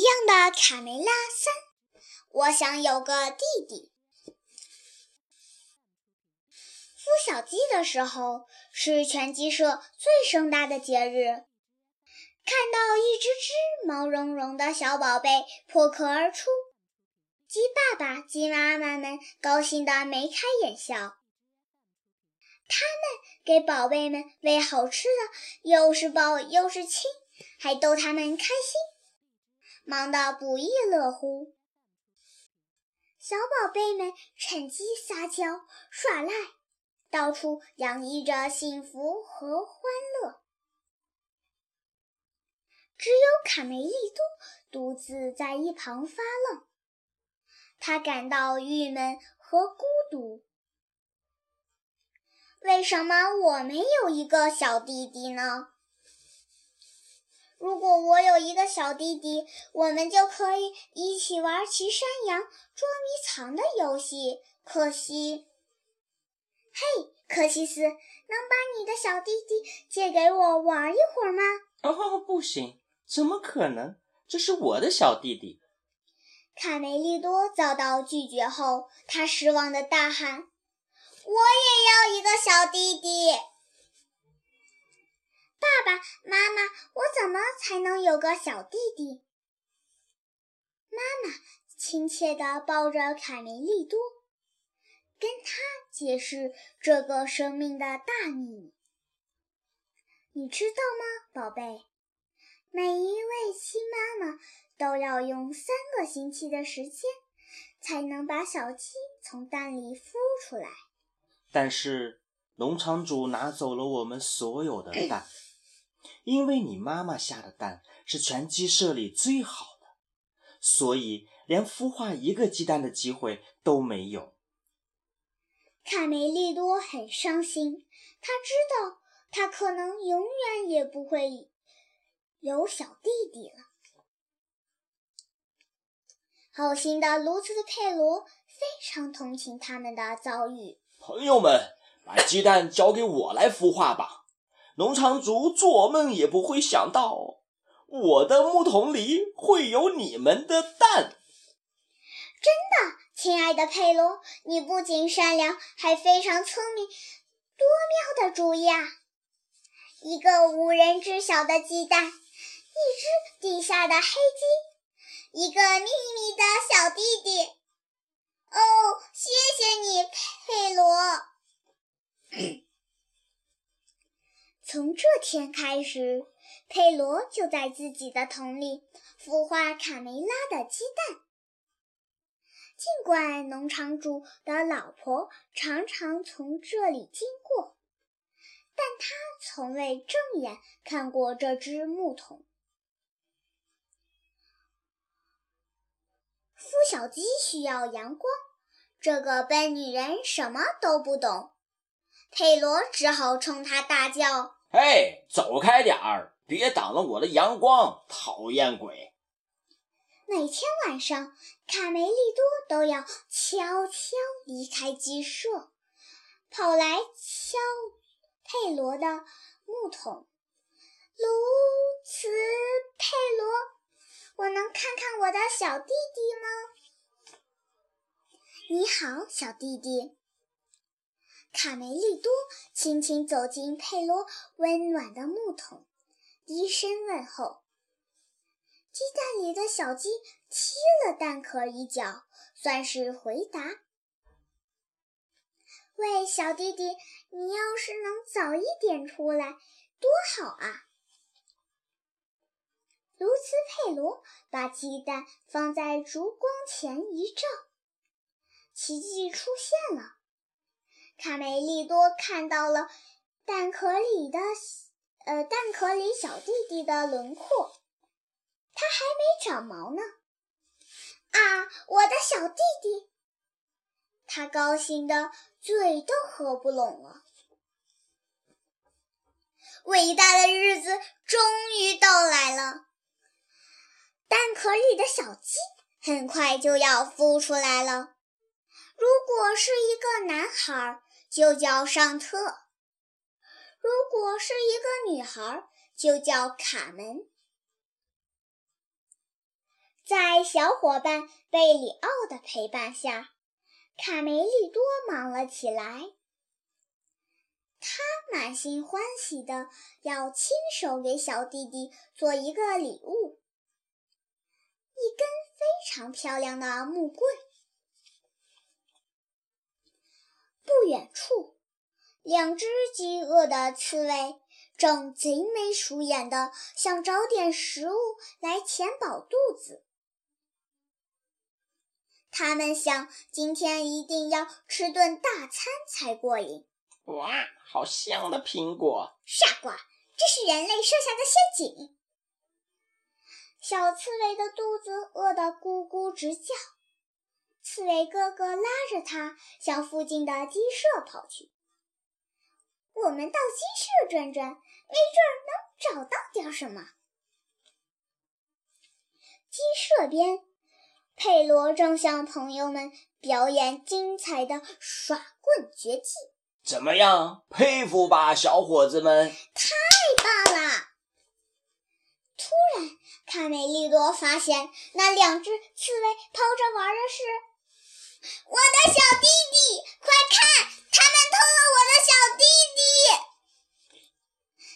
一样的卡梅拉三，我想有个弟弟。孵小鸡的时候是全鸡舍最盛大的节日。看到一只只毛茸茸的小宝贝破壳而出，鸡爸爸、鸡妈妈们高兴得眉开眼笑。他们给宝贝们喂好吃的，又是抱又是亲，还逗他们开心。忙得不亦乐乎，小宝贝们趁机撒娇耍赖，到处洋溢着幸福和欢乐。只有卡梅利多独自在一旁发愣，他感到郁闷和孤独。为什么我没有一个小弟弟呢？如果我有一个小弟弟，我们就可以一起玩骑山羊、捉迷藏的游戏。可惜，嘿，柯西斯，能把你的小弟弟借给我玩一会儿吗？哦，不行，怎么可能？这是我的小弟弟。卡梅利多遭到拒绝后，他失望的大喊：“我也要一个小弟弟！”爸爸妈妈，我怎么才能有个小弟弟？妈妈亲切地抱着卡梅利多，跟他解释这个生命的大秘密。你知道吗，宝贝？每一位新妈妈都要用三个星期的时间，才能把小鸡从蛋里孵出来。但是农场主拿走了我们所有的蛋。因为你妈妈下的蛋是全鸡舍里最好的，所以连孵化一个鸡蛋的机会都没有。卡梅利多很伤心，他知道他可能永远也不会有小弟弟了。好心的卢茨佩罗非常同情他们的遭遇。朋友们，把鸡蛋交给我来孵化吧。农场主做梦也不会想到，我的木桶里会有你们的蛋。真的，亲爱的佩罗，你不仅善良，还非常聪明，多妙的主意啊！一个无人知晓的鸡蛋，一只地下的黑鸡，一个秘密的小弟弟。哦，谢谢你，佩罗。从这天开始，佩罗就在自己的桶里孵化卡梅拉的鸡蛋。尽管农场主的老婆常常从这里经过，但他从未正眼看过这只木桶。孵小鸡需要阳光，这个笨女人什么都不懂。佩罗只好冲她大叫。嘿，走开点儿，别挡了我的阳光，讨厌鬼！每天晚上，卡梅利多都要悄悄离开鸡舍，跑来敲佩罗的木桶。卢茨佩罗，我能看看我的小弟弟吗？你好，小弟弟。卡梅利多轻轻走进佩罗温暖的木桶，低声问候。鸡蛋里的小鸡踢了蛋壳一脚，算是回答。喂，小弟弟，你要是能早一点出来，多好啊！卢茨佩罗把鸡蛋放在烛光前一照，奇迹出现了。卡梅利多看到了蛋壳里的，呃，蛋壳里小弟弟的轮廓，他还没长毛呢。啊，我的小弟弟！他高兴的嘴都合不拢了。伟大的日子终于到来了，蛋壳里的小鸡很快就要孵出来了。如果是一个男孩，就叫上特；如果是一个女孩，就叫卡门。在小伙伴贝里奥的陪伴下，卡梅利多忙了起来。他满心欢喜的要亲手给小弟弟做一个礼物——一根非常漂亮的木棍。不远处，两只饥饿的刺猬正贼眉鼠眼的想找点食物来填饱肚子。他们想，今天一定要吃顿大餐才过瘾。哇，好香的苹果！傻瓜，这是人类设下的陷阱。小刺猬的肚子饿得咕咕直叫，刺猬哥哥拉着他向附近的鸡舍跑去。我们到鸡舍转转，没准能找到点什么。鸡舍边。佩罗正向朋友们表演精彩的耍棍绝技，怎么样？佩服吧，小伙子们！太棒了！突然，卡梅利多发现那两只刺猬抛着玩的是我的小弟弟，快看，他们偷了我的小弟弟！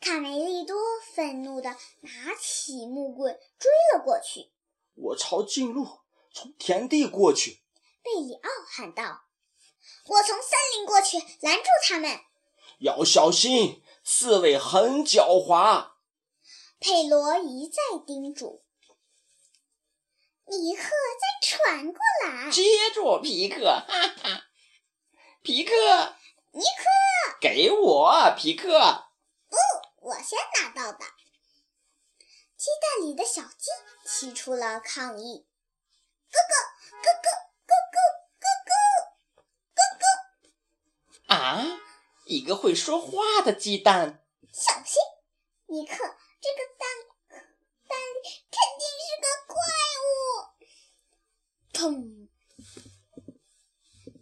卡梅利多愤怒地拿起木棍追了过去。我朝近路。从田地过去，贝里奥喊道：“我从森林过去，拦住他们。要小心，刺猬很狡猾。”佩罗一再叮嘱。尼克再传过来，接住皮克！哈哈，皮克，尼克，给我皮克！不，我先拿到的。鸡蛋里的小鸡提出了抗议。哥哥，哥哥，哥哥，哥哥，哥哥！啊，一个会说话的鸡蛋！小心，尼克，这个蛋蛋里肯定是个怪物！砰！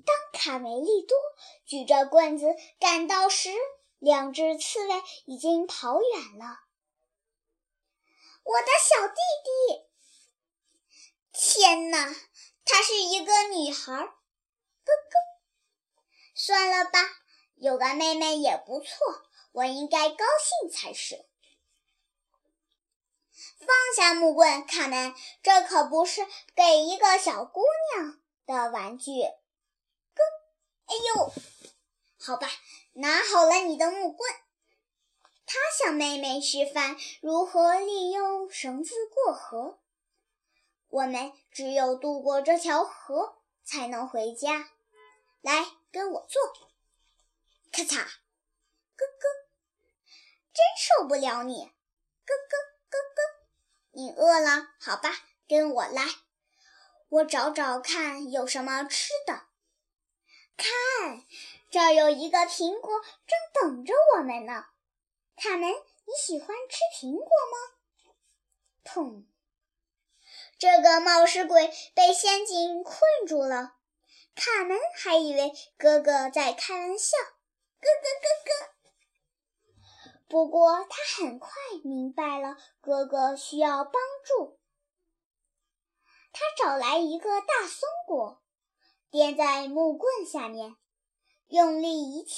当卡梅利多举着棍子赶到时，两只刺猬已经跑远了。我的小弟弟！天哪，她是一个女孩，哥哥。算了吧，有个妹妹也不错，我应该高兴才是。放下木棍，卡门，这可不是给一个小姑娘的玩具。哥，哎呦，好吧，拿好了你的木棍。他向妹妹示范如何利用绳子过河。我们只有渡过这条河，才能回家。来，跟我做。咔嚓，咯咯，真受不了你，咯咯咯咯。你饿了？好吧，跟我来，我找找看有什么吃的。看，这儿有一个苹果，正等着我们呢。卡门，你喜欢吃苹果吗？砰。这个冒失鬼被陷阱困住了，卡门还以为哥哥在开玩笑，哥哥哥哥。不过他很快明白了哥哥需要帮助，他找来一个大松果，垫在木棍下面，用力一撬。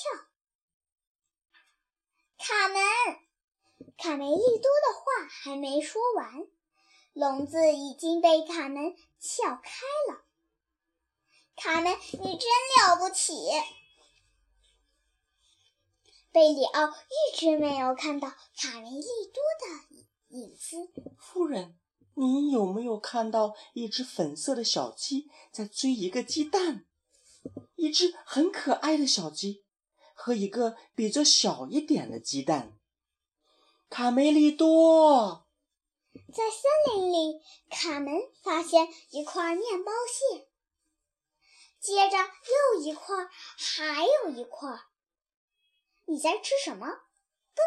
卡门，卡梅利多的话还没说完。笼子已经被卡门撬开了。卡门，你真了不起！贝里奥一直没有看到卡梅利多的影子。夫人，你有没有看到一只粉色的小鸡在追一个鸡蛋？一只很可爱的小鸡和一个比这小一点的鸡蛋。卡梅利多。在森林里，卡门发现一块面包屑，接着又一块，还有一块。你在吃什么？不。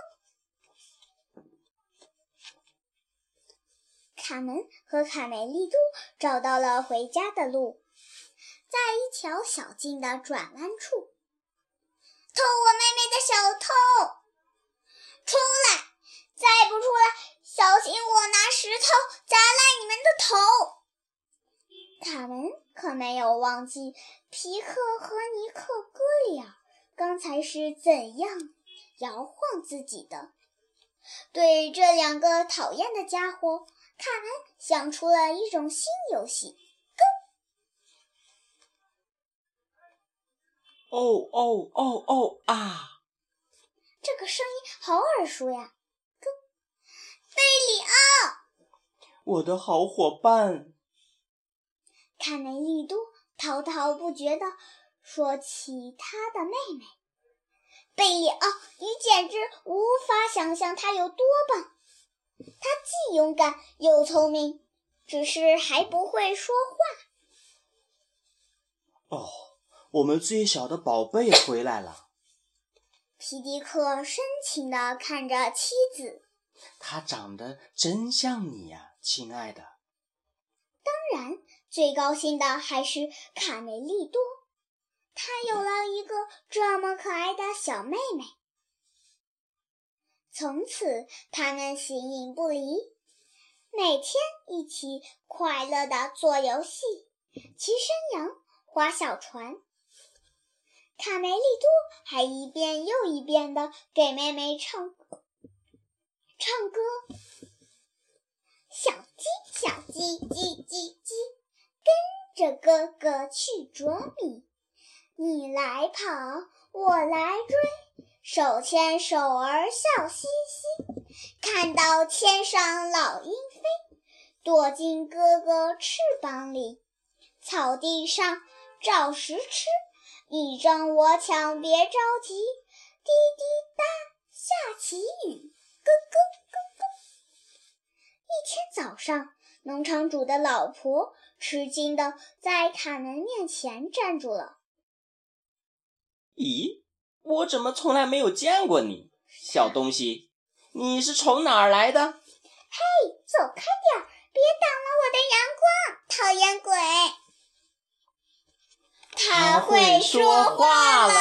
卡门和卡梅利多找到了回家的路，在一条小径的转弯处，偷我妹妹的小偷，出来！再不出来！小心，我拿石头砸烂你们的头！卡门可没有忘记皮克和尼克哥俩刚才是怎样摇晃自己的。对这两个讨厌的家伙，卡门想出了一种新游戏。哦哦哦哦啊！这个声音好耳熟呀！咯，贝里奥，我的好伙伴。卡梅利多滔滔不绝地说起他的妹妹贝里奥，你简直无法想象他有多棒！他既勇敢又聪明，只是还不会说话。哦，我们最小的宝贝回来了。皮迪克深情地看着妻子，她长得真像你呀，亲爱的。当然。最高兴的还是卡梅利多，他有了一个这么可爱的小妹妹。从此，他们形影不离，每天一起快乐的做游戏、骑山羊、划小船。卡梅利多还一遍又一遍的给妹妹唱唱歌：“小鸡，小鸡，叽叽叽。”跟着哥哥去捉米，你来跑，我来追，手牵手儿笑嘻嘻。看到天上老鹰飞，躲进哥哥翅膀里。草地上找食吃，你争我抢别着急。滴滴答，下起雨，咯咯咯咯。一天早上。农场主的老婆吃惊的在卡门面前站住了。咦，我怎么从来没有见过你，小东西？你是从哪儿来的？嘿，走开点，别挡了我的阳光，讨厌鬼！他会说话了。